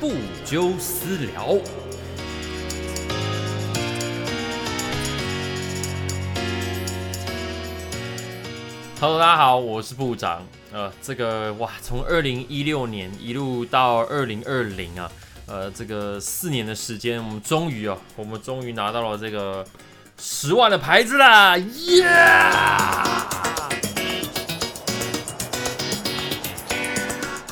不纠私聊。Hello，大家好，我是部长。呃，这个哇，从二零一六年一路到二零二零啊，呃，这个四年的时间，我们终于啊，我们终于拿到了这个十万的牌子啦！耶！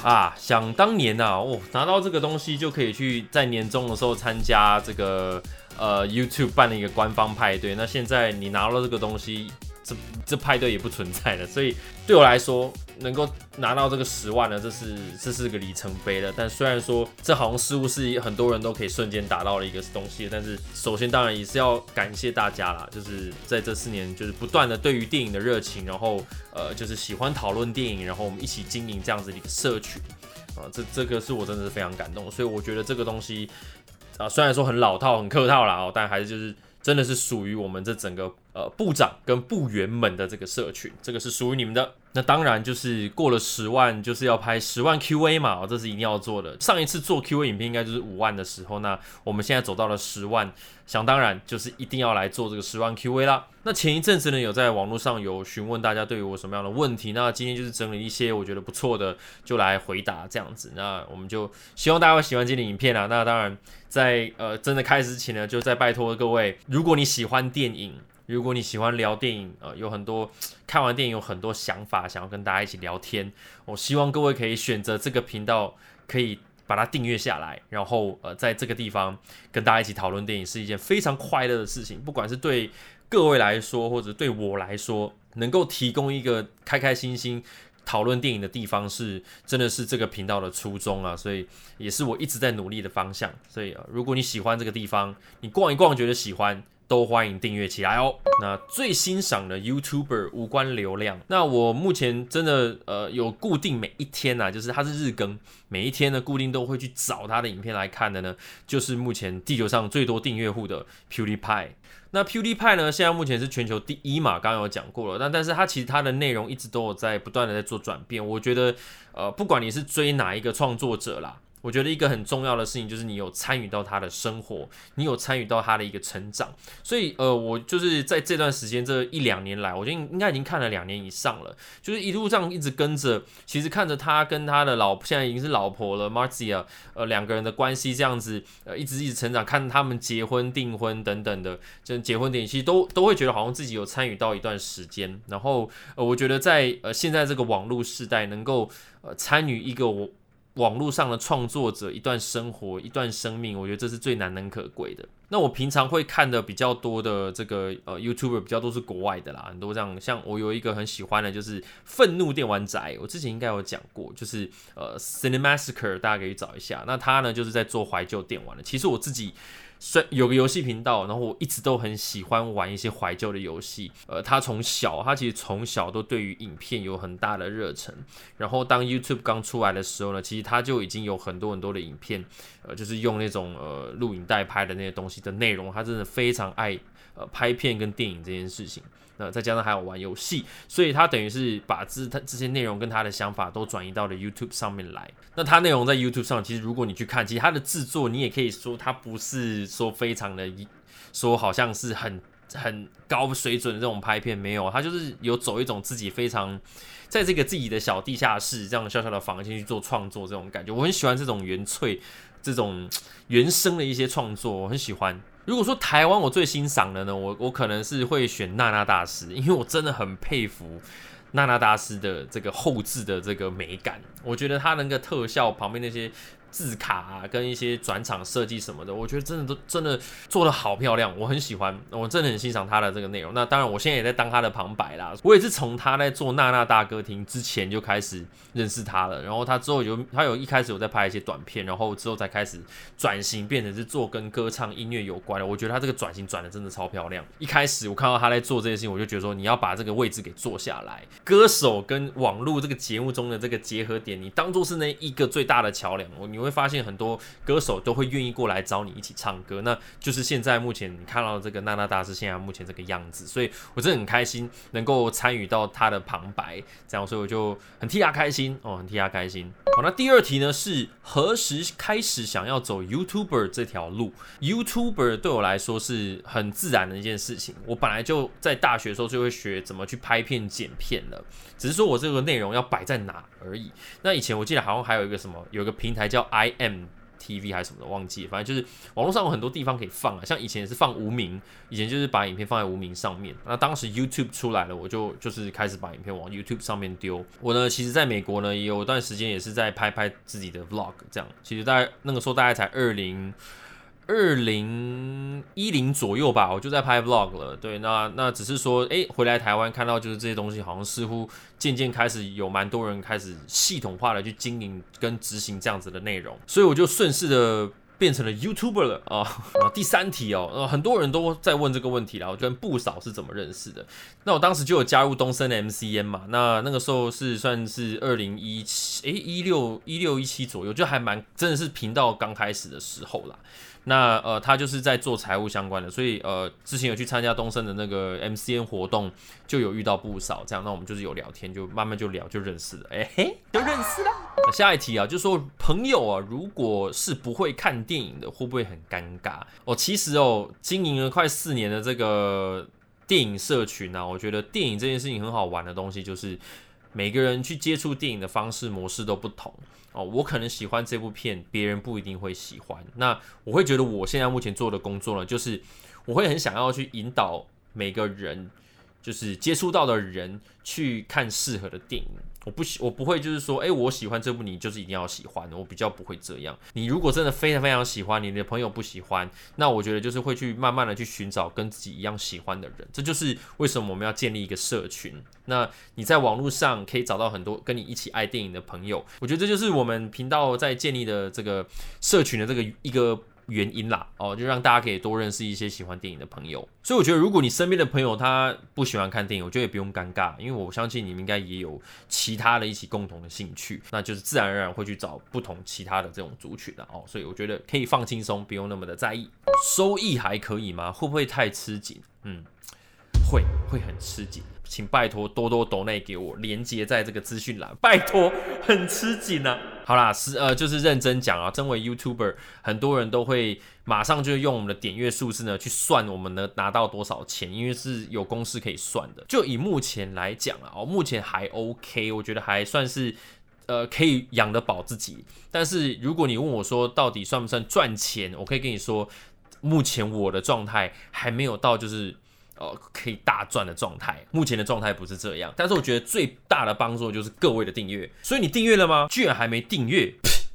啊，想当年呐，哦，拿到这个东西就可以去在年终的时候参加这个呃 YouTube 办的一个官方派对。那现在你拿到这个东西。这这派对也不存在了，所以对我来说，能够拿到这个十万呢，这是这是个里程碑了。但虽然说这好像似乎是很多人都可以瞬间达到的一个东西，但是首先当然也是要感谢大家啦，就是在这四年就是不断的对于电影的热情，然后呃就是喜欢讨论电影，然后我们一起经营这样子的一个社群啊，这这个是我真的是非常感动。所以我觉得这个东西啊，虽然说很老套、很客套了哦，但还是就是真的是属于我们这整个。呃，部长跟部员们的这个社群，这个是属于你们的。那当然就是过了十万，就是要拍十万 Q&A 嘛，这是一定要做的。上一次做 Q&A 影片应该就是五万的时候，那我们现在走到了十万，想当然就是一定要来做这个十万 Q&A 啦。那前一阵子呢，有在网络上有询问大家对于我什么样的问题，那今天就是整理一些我觉得不错的，就来回答这样子。那我们就希望大家会喜欢今天的影片啊。那当然在呃真的开始之前呢，就再拜托各位，如果你喜欢电影。如果你喜欢聊电影，呃，有很多 看完电影有很多想法，想要跟大家一起聊天，我希望各位可以选择这个频道，可以把它订阅下来，然后呃，在这个地方跟大家一起讨论电影是一件非常快乐的事情。不管是对各位来说，或者对我来说，能够提供一个开开心心讨论电影的地方，是真的是这个频道的初衷啊，所以也是我一直在努力的方向。所以，如果你喜欢这个地方，你逛一逛觉得喜欢。都欢迎订阅起来哦。那最欣赏的 YouTuber 无关流量。那我目前真的呃有固定每一天呐，就是它是日更，每一天呢固定都会去找他的影片来看的呢，就是目前地球上最多订阅户的 PewDiePie。那 PewDiePie 呢，现在目前是全球第一嘛，刚刚有讲过了。那但是它其实它的内容一直都有在不断的在做转变。我觉得呃不管你是追哪一个创作者啦。我觉得一个很重要的事情就是你有参与到他的生活，你有参与到他的一个成长，所以呃，我就是在这段时间这一两年来，我觉得应该已经看了两年以上了，就是一路上一直跟着，其实看着他跟他的老现在已经是老婆了 Marzia，呃，两个人的关系这样子，呃，一直一直成长，看他们结婚、订婚等等的，就结婚典礼，其实都都会觉得好像自己有参与到一段时间，然后呃，我觉得在呃现在这个网络时代，能够呃参与一个我。网络上的创作者一段生活一段生命，我觉得这是最难能可贵的。那我平常会看的比较多的这个呃 YouTuber 比较多是国外的啦，很多这样像我有一个很喜欢的就是愤怒电玩宅，我之前应该有讲过，就是呃 Cinemassacre，大家可以找一下。那他呢就是在做怀旧电玩的。其实我自己。虽有个游戏频道，然后我一直都很喜欢玩一些怀旧的游戏。呃，他从小，他其实从小都对于影片有很大的热忱。然后当 YouTube 刚出来的时候呢，其实他就已经有很多很多的影片，呃，就是用那种呃录影带拍的那些东西的内容，他真的非常爱呃拍片跟电影这件事情。那再加上还有玩游戏，所以他等于是把这他这些内容跟他的想法都转移到了 YouTube 上面来。那他内容在 YouTube 上，其实如果你去看，其实他的制作，你也可以说他不是说非常的，说好像是很很高水准的这种拍片，没有，他就是有走一种自己非常在这个自己的小地下室这样小小的房间去做创作这种感觉。我很喜欢这种原粹、这种原生的一些创作，我很喜欢。如果说台湾我最欣赏的呢，我我可能是会选娜娜大师，因为我真的很佩服娜娜大师的这个后置的这个美感，我觉得他那个特效旁边那些。字卡啊，跟一些转场设计什么的，我觉得真的都真的做的好漂亮，我很喜欢，我真的很欣赏他的这个内容。那当然，我现在也在当他的旁白啦。我也是从他在做娜娜大歌厅之前就开始认识他了。然后他之后有他有一开始有在拍一些短片，然后之后才开始转型变成是做跟歌唱音乐有关的。我觉得他这个转型转的真的超漂亮。一开始我看到他在做这些事情，我就觉得说你要把这个位置给做下来，歌手跟网络这个节目中的这个结合点，你当做是那一个最大的桥梁。我你。会发现很多歌手都会愿意过来找你一起唱歌，那就是现在目前你看到这个娜娜大师现在目前这个样子，所以我真的很开心能够参与到他的旁白，这样，所以我就很替他开心哦，很替他开心。好，那第二题呢是何时开始想要走 YouTuber 这条路？YouTuber 对我来说是很自然的一件事情，我本来就在大学的时候就会学怎么去拍片剪片了，只是说我这个内容要摆在哪而已。那以前我记得好像还有一个什么，有一个平台叫 I M TV 还是什么的，忘记。反正就是网络上有很多地方可以放啊，像以前也是放无名，以前就是把影片放在无名上面。那当时 YouTube 出来了，我就就是开始把影片往 YouTube 上面丢。我呢，其实在美国呢，也有段时间也是在拍拍自己的 Vlog，这样。其实大概那个时候大概才二零。二零一零左右吧，我就在拍 vlog 了。对，那那只是说，哎，回来台湾看到就是这些东西，好像似乎渐渐开始有蛮多人开始系统化的去经营跟执行这样子的内容，所以我就顺势的变成了 YouTuber 了啊。第三题哦，呃，很多人都在问这个问题啦，我跟不少是怎么认识的。那我当时就有加入东森的 MCN 嘛，那那个时候是算是二零一七，诶，一六一六一七左右，就还蛮真的是频道刚开始的时候啦。那呃，他就是在做财务相关的，所以呃，之前有去参加东森的那个 MCN 活动，就有遇到不少这样。那我们就是有聊天，就慢慢就聊，就认识了，哎嘿，就认识了。下一题啊，就说朋友啊，如果是不会看电影的，会不会很尴尬？哦，其实哦，经营了快四年的这个电影社群呢，我觉得电影这件事情很好玩的东西，就是每个人去接触电影的方式模式都不同。哦，我可能喜欢这部片，别人不一定会喜欢。那我会觉得我现在目前做的工作呢，就是我会很想要去引导每个人，就是接触到的人去看适合的电影。我不喜，我不会就是说，哎，我喜欢这部，你就是一定要喜欢。我比较不会这样。你如果真的非常非常喜欢，你的朋友不喜欢，那我觉得就是会去慢慢的去寻找跟自己一样喜欢的人。这就是为什么我们要建立一个社群。那你在网络上可以找到很多跟你一起爱电影的朋友。我觉得这就是我们频道在建立的这个社群的这个一个。原因啦，哦，就让大家可以多认识一些喜欢电影的朋友。所以我觉得，如果你身边的朋友他不喜欢看电影，我觉得也不用尴尬，因为我相信你们应该也有其他的一起共同的兴趣，那就是自然而然会去找不同其他的这种族群的哦。所以我觉得可以放轻松，不用那么的在意。收益还可以吗？会不会太吃紧？嗯，会，会很吃紧。请拜托多多抖内给我连接在这个资讯栏，拜托，很吃紧啊。好啦，是呃，就是认真讲啊。身为 YouTuber，很多人都会马上就用我们的点阅数字呢去算我们能拿到多少钱，因为是有公式可以算的。就以目前来讲啊，哦，目前还 OK，我觉得还算是呃可以养得饱自己。但是如果你问我说到底算不算赚钱，我可以跟你说，目前我的状态还没有到就是。哦，可以大赚的状态，目前的状态不是这样，但是我觉得最大的帮助就是各位的订阅，所以你订阅了吗？居然还没订阅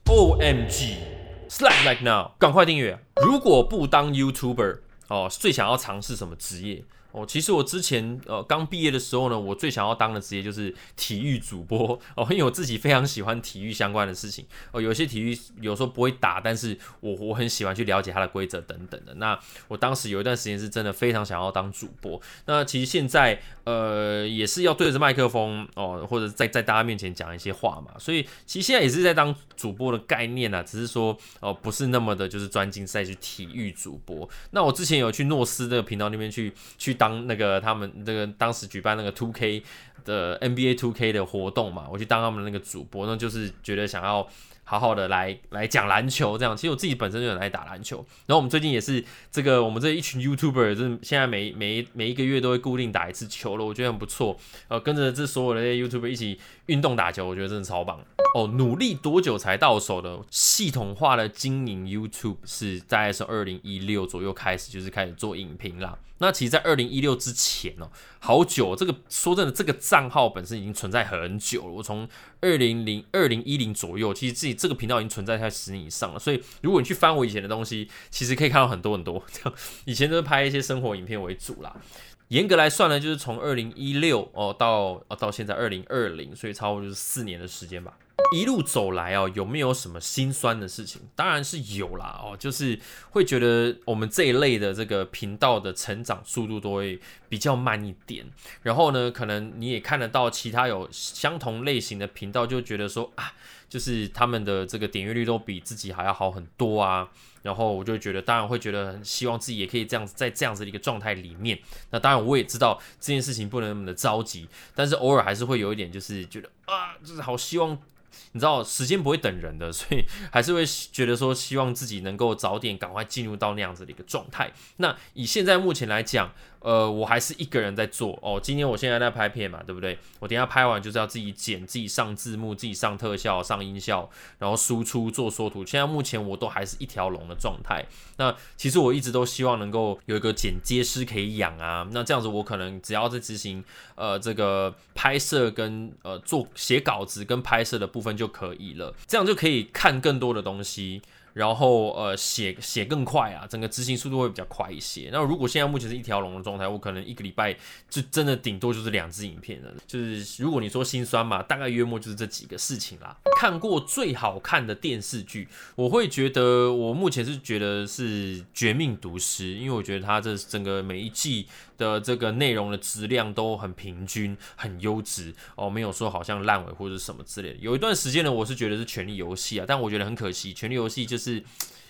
，O M G，Slap like now，赶快订阅！如果不当 YouTuber，哦，最想要尝试什么职业？哦，其实我之前呃刚毕业的时候呢，我最想要当的职业就是体育主播哦，因为我自己非常喜欢体育相关的事情哦。有些体育有时候不会打，但是我我很喜欢去了解它的规则等等的。那我当时有一段时间是真的非常想要当主播。那其实现在呃也是要对着麦克风哦，或者在在大家面前讲一些话嘛。所以其实现在也是在当主播的概念啊，只是说哦不是那么的就是专精在去体育主播。那我之前有去诺斯这个频道那边去去。当那个他们那个当时举办那个 Two K 的 NBA Two K 的活动嘛，我去当他们那个主播，那就是觉得想要。好好的来来讲篮球，这样其实我自己本身就很爱打篮球。然后我们最近也是这个，我们这一群 YouTuber，就是现在每每每一个月都会固定打一次球了，我觉得很不错。呃，跟着这所有的 YouTuber 一起运动打球，我觉得真的超棒。哦，努力多久才到手的？系统化的经营 YouTube 是大概是二零一六左右开始，就是开始做影评啦。那其实，在二零一六之前哦，好久。这个说真的，这个账号本身已经存在很久了。我从二零零二零一零左右，其实自己这个频道已经存在在十年以上了。所以，如果你去翻我以前的东西，其实可以看到很多很多。这样，以前都是拍一些生活影片为主啦。严格来算呢，就是从二零一六哦到哦到现在二零二零，所以差不多就是四年的时间吧。一路走来哦，有没有什么心酸的事情？当然是有啦哦，就是会觉得我们这一类的这个频道的成长速度都会比较慢一点。然后呢，可能你也看得到其他有相同类型的频道，就觉得说啊。就是他们的这个点阅率都比自己还要好很多啊。然后我就觉得，当然会觉得希望自己也可以这样子，在这样子的一个状态里面。那当然我也知道这件事情不能那么的着急，但是偶尔还是会有一点，就是觉得啊，就是好希望。你知道时间不会等人的，所以还是会觉得说，希望自己能够早点赶快进入到那样子的一个状态。那以现在目前来讲，呃，我还是一个人在做哦。今天我现在在拍片嘛，对不对？我等下拍完就是要自己剪、自己上字幕、自己上特效、上音效，然后输出做缩图。现在目前我都还是一条龙的状态。那其实我一直都希望能够有一个剪接师可以养啊。那这样子我可能只要在执行呃这个拍摄跟呃做写稿子跟拍摄的部分就可以了，这样就可以看更多的东西。然后呃写写更快啊，整个执行速度会比较快一些。那如果现在目前是一条龙的状态，我可能一个礼拜就真的顶多就是两支影片了。就是如果你说心酸嘛，大概约莫就是这几个事情啦。看过最好看的电视剧，我会觉得我目前是觉得是《绝命毒师》，因为我觉得它这整个每一季的这个内容的质量都很平均、很优质哦，没有说好像烂尾或者什么之类的。有一段时间呢，我是觉得是《权力游戏》啊，但我觉得很可惜，《权力游戏》就是。是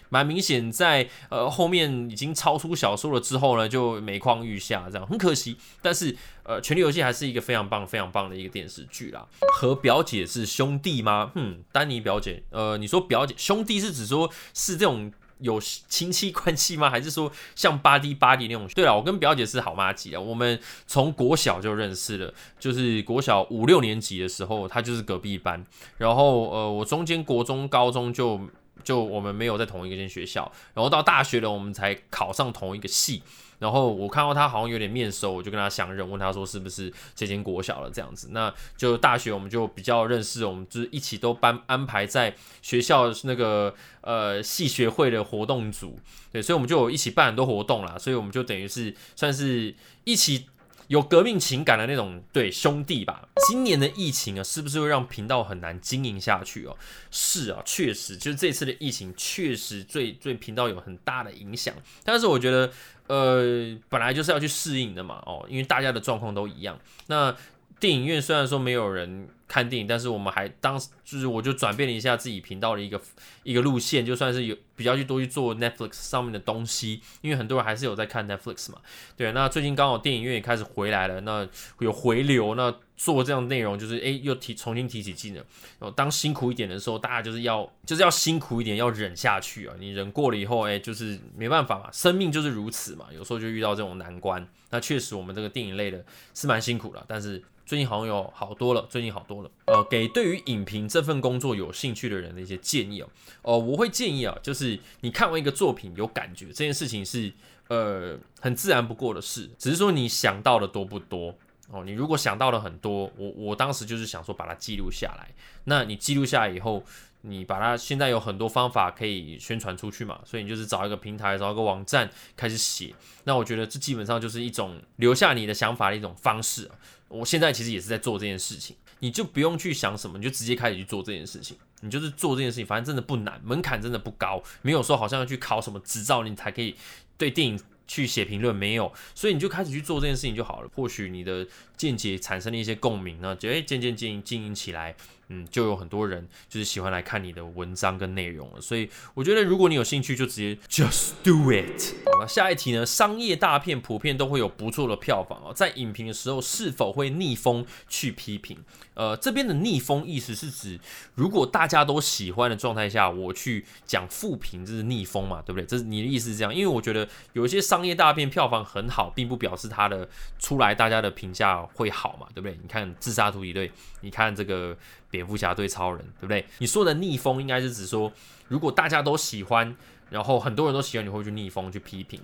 蛮明显，在呃后面已经超出小说了之后呢，就每况愈下，这样很可惜。但是呃，《权力游戏》还是一个非常棒、非常棒的一个电视剧啦。和表姐是兄弟吗？哼，丹尼表姐，呃，你说表姐兄弟是指说是这种有亲戚关系吗？还是说像巴蒂巴蒂那种？对了，我跟表姐是好妈级的，我们从国小就认识了，就是国小五六年级的时候，她就是隔壁班，然后呃，我中间国中、高中就。就我们没有在同一个间学校，然后到大学了，我们才考上同一个系。然后我看到他好像有点面熟，我就跟他相认，问他说是不是这间国小了这样子。那就大学我们就比较认识，我们就是一起都班安排在学校那个呃系学会的活动组，对，所以我们就一起办很多活动啦。所以我们就等于是算是一起。有革命情感的那种对兄弟吧。今年的疫情啊，是不是会让频道很难经营下去哦？是啊，确实，就是这次的疫情确实对对频道有很大的影响。但是我觉得，呃，本来就是要去适应的嘛，哦，因为大家的状况都一样。那电影院虽然说没有人。看电影，但是我们还当就是我就转变了一下自己频道的一个一个路线，就算是有比较去多去做 Netflix 上面的东西，因为很多人还是有在看 Netflix 嘛。对，那最近刚好电影院也开始回来了，那有回流，那做这样内容就是诶又提重新提起劲了。然后当辛苦一点的时候，大家就是要就是要辛苦一点，要忍下去啊。你忍过了以后，诶就是没办法嘛，生命就是如此嘛。有时候就遇到这种难关，那确实我们这个电影类的是蛮辛苦的，但是。最近好像有好多了，最近好多了。呃，给对于影评这份工作有兴趣的人的一些建议哦。哦，我会建议啊，就是你看完一个作品有感觉，这件事情是呃很自然不过的事，只是说你想到的多不多哦。你如果想到了很多，我我当时就是想说把它记录下来。那你记录下来以后。你把它现在有很多方法可以宣传出去嘛，所以你就是找一个平台，找一个网站开始写。那我觉得这基本上就是一种留下你的想法的一种方式。我现在其实也是在做这件事情，你就不用去想什么，你就直接开始去做这件事情。你就是做这件事情，反正真的不难，门槛真的不高，没有说好像要去考什么执照你才可以对电影去写评论，没有，所以你就开始去做这件事情就好了。或许你的见解产生了一些共鸣呢，就诶渐渐经营经营起来。嗯，就有很多人就是喜欢来看你的文章跟内容了，所以我觉得如果你有兴趣，就直接 just do it。好了，下一题呢，商业大片普遍都会有不错的票房哦，在影评的时候是否会逆风去批评？呃，这边的逆风意思是指，如果大家都喜欢的状态下，我去讲负评，这是逆风嘛，对不对？这是你的意思是这样？因为我觉得有一些商业大片票房很好，并不表示它的出来大家的评价会好嘛，对不对？你看《自杀突击队》，你看这个。蝙蝠侠对超人，对不对？你说的逆风应该是指说，如果大家都喜欢，然后很多人都喜欢，你会去逆风去批评。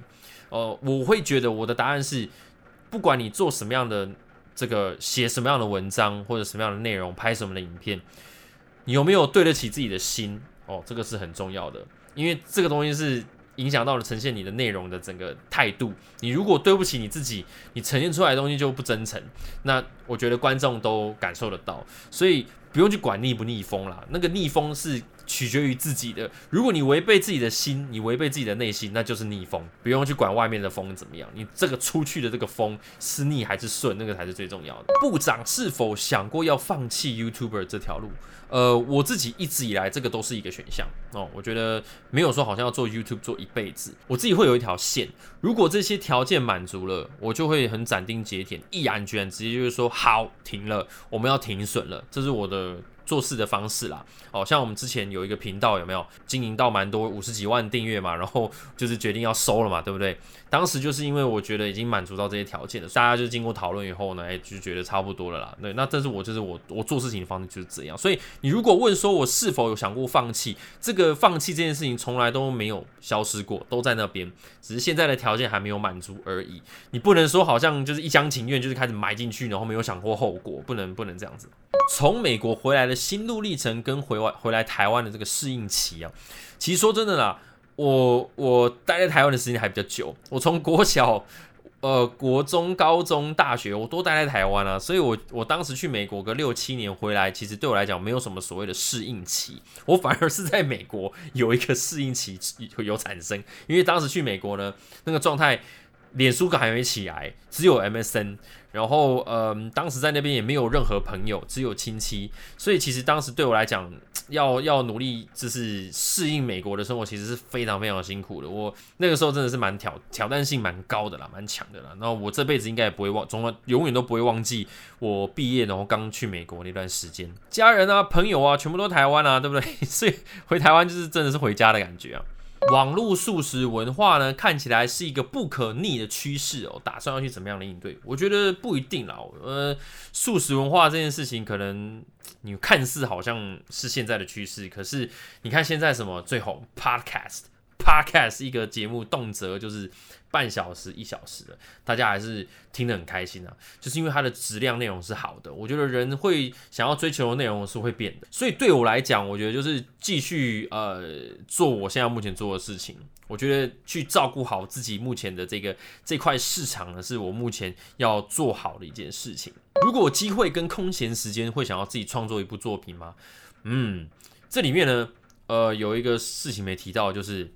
呃，我会觉得我的答案是，不管你做什么样的这个写什么样的文章或者什么样的内容，拍什么的影片，你有没有对得起自己的心？哦，这个是很重要的，因为这个东西是。影响到了呈现你的内容的整个态度。你如果对不起你自己，你呈现出来的东西就不真诚。那我觉得观众都感受得到，所以不用去管逆不逆风啦。那个逆风是取决于自己的。如果你违背自己的心，你违背自己的内心，那就是逆风。不用去管外面的风怎么样，你这个出去的这个风是逆还是顺，那个才是最重要的。部长是否想过要放弃 YouTuber 这条路？呃，我自己一直以来这个都是一个选项哦。我觉得没有说好像要做 YouTube 做一辈子，我自己会有一条线。如果这些条件满足了，我就会很斩钉截铁、毅然决然，直接就是说好停了，我们要停损了。这是我的。episode. 做事的方式啦，哦，像我们之前有一个频道，有没有经营到蛮多五十几万订阅嘛？然后就是决定要收了嘛，对不对？当时就是因为我觉得已经满足到这些条件了，大家就经过讨论以后呢，哎，就觉得差不多了啦。对，那这是我就是我我做事情的方式就是这样。所以你如果问说我是否有想过放弃，这个放弃这件事情从来都没有消失过，都在那边，只是现在的条件还没有满足而已。你不能说好像就是一厢情愿，就是开始埋进去，然后没有想过后果，不能不能这样子。从美国回来的心路历程跟回外回来台湾的这个适应期啊，其实说真的啦，我我待在台湾的时间还比较久，我从国小、呃国中、高中、大学我都待在台湾啊，所以我我当时去美国个六七年回来，其实对我来讲没有什么所谓的适应期，我反而是在美国有一个适应期有产生，因为当时去美国呢，那个状态。脸书还没起来，只有 MSN，然后嗯，当时在那边也没有任何朋友，只有亲戚，所以其实当时对我来讲，要要努力就是适应美国的生活，其实是非常非常辛苦的。我那个时候真的是蛮挑挑战性蛮高的啦，蛮强的啦。然后我这辈子应该也不会忘，总永远都不会忘记我毕业然后刚去美国那段时间，家人啊、朋友啊，全部都台湾啊，对不对？所以回台湾就是真的是回家的感觉啊。网络素食文化呢，看起来是一个不可逆的趋势哦。打算要去怎么样的应对？我觉得不一定啦。呃，素食文化这件事情，可能你看似好像是现在的趋势，可是你看现在什么最红？Podcast。Podcast 一个节目，动辄就是半小时、一小时的，大家还是听得很开心啊。就是因为它的质量内容是好的，我觉得人会想要追求的内容是会变的。所以对我来讲，我觉得就是继续呃做我现在目前做的事情。我觉得去照顾好自己目前的这个这块市场呢，是我目前要做好的一件事情。如果机会跟空闲时间，会想要自己创作一部作品吗？嗯，这里面呢，呃，有一个事情没提到，就是。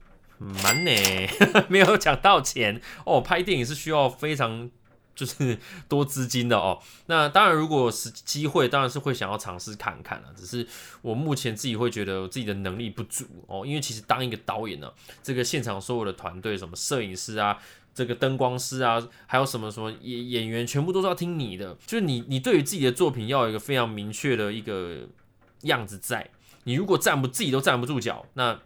蛮呢，没有讲到钱哦。拍电影是需要非常就是多资金的哦。那当然，如果是机会，当然是会想要尝试看看了。只是我目前自己会觉得自己的能力不足哦，因为其实当一个导演呢，这个现场所有的团队，什么摄影师啊，这个灯光师啊，还有什么什么演演员，全部都是要听你的。就是你，你对于自己的作品要有一个非常明确的一个样子在。你如果站不自己都站不住脚，那。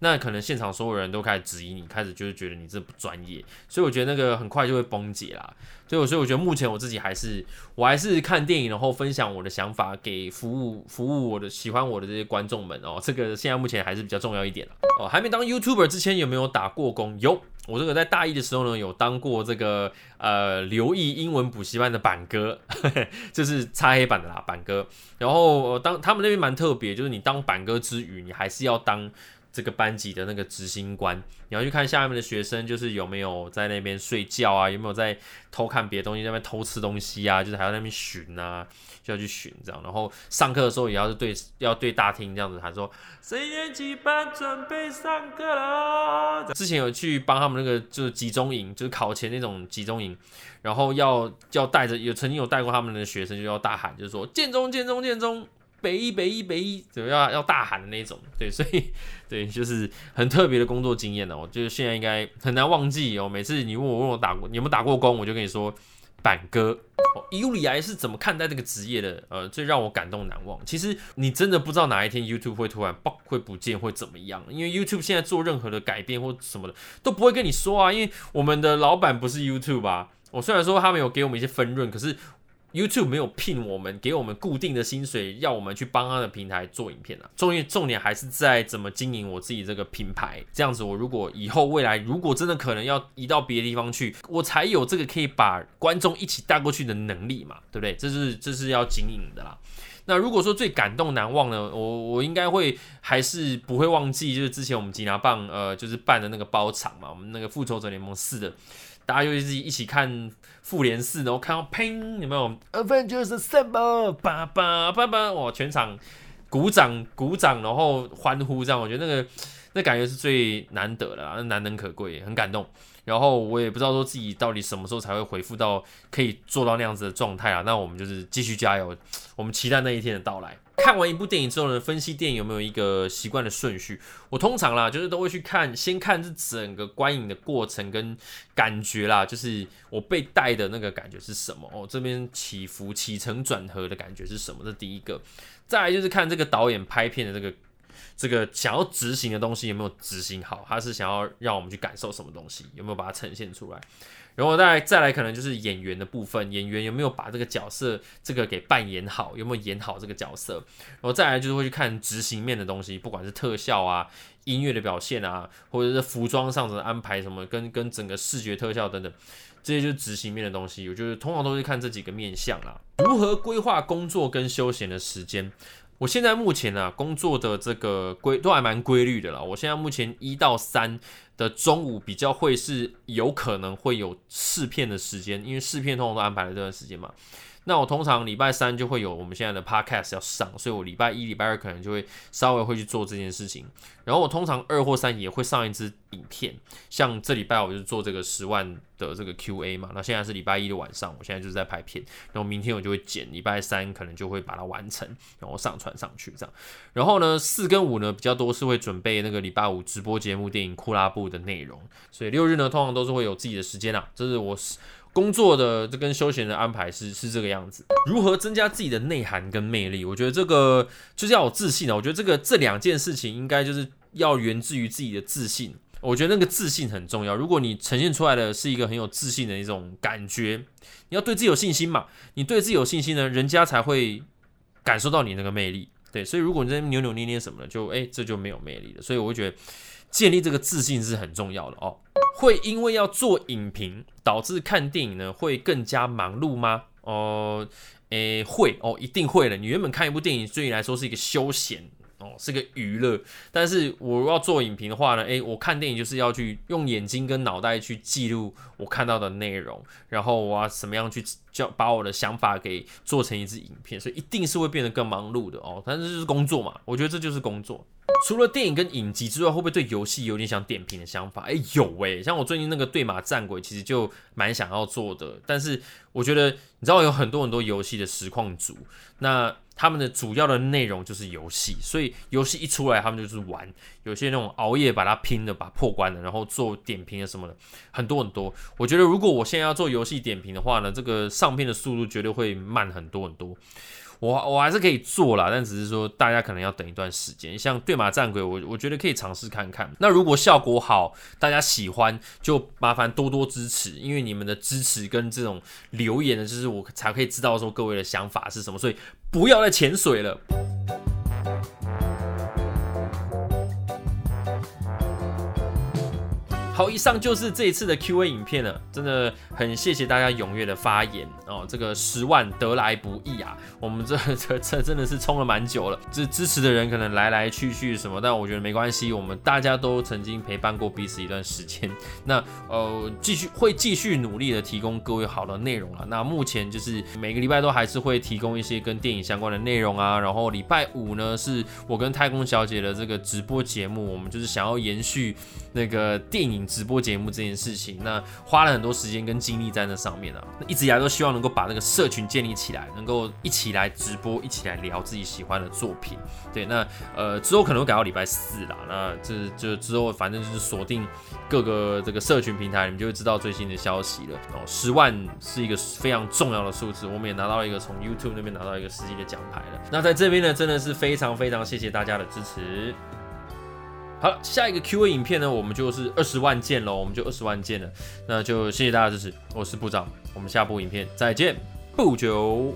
那可能现场所有人都开始质疑你，开始就是觉得你这不专业，所以我觉得那个很快就会崩解啦。所以，所以我觉得目前我自己还是，我还是看电影，然后分享我的想法给服务服务我的喜欢我的这些观众们哦。这个现在目前还是比较重要一点哦。还没当 YouTuber 之前有没有打过工？有，我这个在大一的时候呢，有当过这个呃留意英文补习班的板哥，就是擦黑板的啦，板哥。然后当他们那边蛮特别，就是你当板哥之余，你还是要当。这个班级的那个执行官，你要去看下面的学生，就是有没有在那边睡觉啊，有没有在偷看别的东西，在那边偷吃东西啊，就是还要那边巡啊，就要去巡这样。然后上课的时候也要是对要对大厅这样子，他说：“谁年级班准备上课了？”之前有去帮他们那个就是集中营，就是考前那种集中营，然后要要带着有曾经有带过他们的学生，就要大喊，就是说“建中，建中，建中”。北一北一北一，怎么要要大喊的那种？对，所以对，就是很特别的工作经验呢。我就是现在应该很难忘记哦。每次你问我问我打过，有没有打过工，我就跟你说板哥。尤里埃是怎么看待这个职业的？呃，最让我感动难忘。其实你真的不知道哪一天 YouTube 会突然爆会不见会怎么样，因为 YouTube 现在做任何的改变或什么的都不会跟你说啊。因为我们的老板不是 YouTube 啊。我虽然说他们有给我们一些分润，可是。YouTube 没有聘我们，给我们固定的薪水，要我们去帮他的平台做影片啊。重点重点还是在怎么经营我自己这个品牌。这样子，我如果以后未来如果真的可能要移到别的地方去，我才有这个可以把观众一起带过去的能力嘛，对不对？这是这是要经营的啦。那如果说最感动难忘呢，我我应该会还是不会忘记，就是之前我们吉拿棒呃，就是办的那个包场嘛，我们那个复仇者联盟四的。大家又一起一起看复联四，然后看到砰，有没有？Avengers Assemble，叭叭叭叭，哇，全场鼓掌鼓掌，然后欢呼，这样我觉得那个那感觉是最难得的，那难能可贵，很感动。然后我也不知道说自己到底什么时候才会恢复到可以做到那样子的状态啊。那我们就是继续加油，我们期待那一天的到来。看完一部电影之后呢，分析电影有没有一个习惯的顺序？我通常啦，就是都会去看，先看这整个观影的过程跟感觉啦，就是我被带的那个感觉是什么哦，这边起伏、起承转合的感觉是什么？这第一个。再来就是看这个导演拍片的这个这个想要执行的东西有没有执行好，他是想要让我们去感受什么东西，有没有把它呈现出来？然后再再来可能就是演员的部分，演员有没有把这个角色这个给扮演好，有没有演好这个角色？然后再来就是会去看执行面的东西，不管是特效啊、音乐的表现啊，或者是服装上的安排什么，跟跟整个视觉特效等等，这些就是执行面的东西。我就是通常都是看这几个面向啦。如何规划工作跟休闲的时间？我现在目前呢，工作的这个规都还蛮规律的啦。我现在目前一到三的中午比较会是有可能会有试片的时间，因为试片通常都安排了这段时间嘛。那我通常礼拜三就会有我们现在的 podcast 要上，所以我礼拜一、礼拜二可能就会稍微会去做这件事情。然后我通常二或三也会上一支影片，像这礼拜我就做这个十万的这个 Q&A 嘛。那现在是礼拜一的晚上，我现在就是在拍片，然后明天我就会剪，礼拜三可能就会把它完成，然后上传上去这样。然后呢，四跟五呢比较多是会准备那个礼拜五直播节目电影库拉布的内容，所以六日呢通常都是会有自己的时间啊，这是我。工作的这跟休闲的安排是是这个样子。如何增加自己的内涵跟魅力？我觉得这个就是要有自信啊。我觉得这个这两件事情应该就是要源自于自己的自信。我觉得那个自信很重要。如果你呈现出来的是一个很有自信的一种感觉，你要对自己有信心嘛。你对自己有信心呢，人家才会感受到你那个魅力。对，所以如果你在扭扭捏捏什么的，就哎这就没有魅力了。所以我会觉得建立这个自信是很重要的哦。会因为要做影评，导致看电影呢会更加忙碌吗？哦，诶，会哦，一定会的。你原本看一部电影，对你来说是一个休闲哦，是个娱乐。但是我要做影评的话呢，诶，我看电影就是要去用眼睛跟脑袋去记录我看到的内容，然后我要怎么样去叫把我的想法给做成一支影片，所以一定是会变得更忙碌的哦。但是就是工作嘛，我觉得这就是工作。除了电影跟影集之外，会不会对游戏有点想点评的想法？哎，有哎，像我最近那个对马战鬼，其实就蛮想要做的。但是我觉得，你知道有很多很多游戏的实况组，那他们的主要的内容就是游戏，所以游戏一出来，他们就是玩。有些那种熬夜把它拼的，把破关的，然后做点评的什么的，很多很多。我觉得如果我现在要做游戏点评的话呢，这个上片的速度绝对会慢很多很多。我我还是可以做啦，但只是说大家可能要等一段时间。像对马战鬼，我我觉得可以尝试看看。那如果效果好，大家喜欢，就麻烦多多支持，因为你们的支持跟这种留言呢，就是我才可以知道说各位的想法是什么。所以不要再潜水了。好，以上就是这一次的 Q&A 影片了，真的很谢谢大家踊跃的发言哦，这个十万得来不易啊，我们这这这真的是冲了蛮久了，这支持的人可能来来去去什么，但我觉得没关系，我们大家都曾经陪伴过彼此一段时间，那呃继续会继续努力的提供各位好的内容了，那目前就是每个礼拜都还是会提供一些跟电影相关的内容啊，然后礼拜五呢是我跟太空小姐的这个直播节目，我们就是想要延续那个电影。直播节目这件事情，那花了很多时间跟精力在那上面啊。那一直以来都希望能够把那个社群建立起来，能够一起来直播，一起来聊自己喜欢的作品。对，那呃之后可能会改到礼拜四啦。那这就之后反正就是锁定各个这个社群平台，你们就会知道最新的消息了。哦，十万是一个非常重要的数字，我们也拿到一个从 YouTube 那边拿到一个实际的奖牌了。那在这边呢，真的是非常非常谢谢大家的支持。好了，下一个 Q A 影片呢，我们就是二十万件喽，我们就二十万件了，那就谢谢大家支持，我是部长，我们下部影片再见，不久。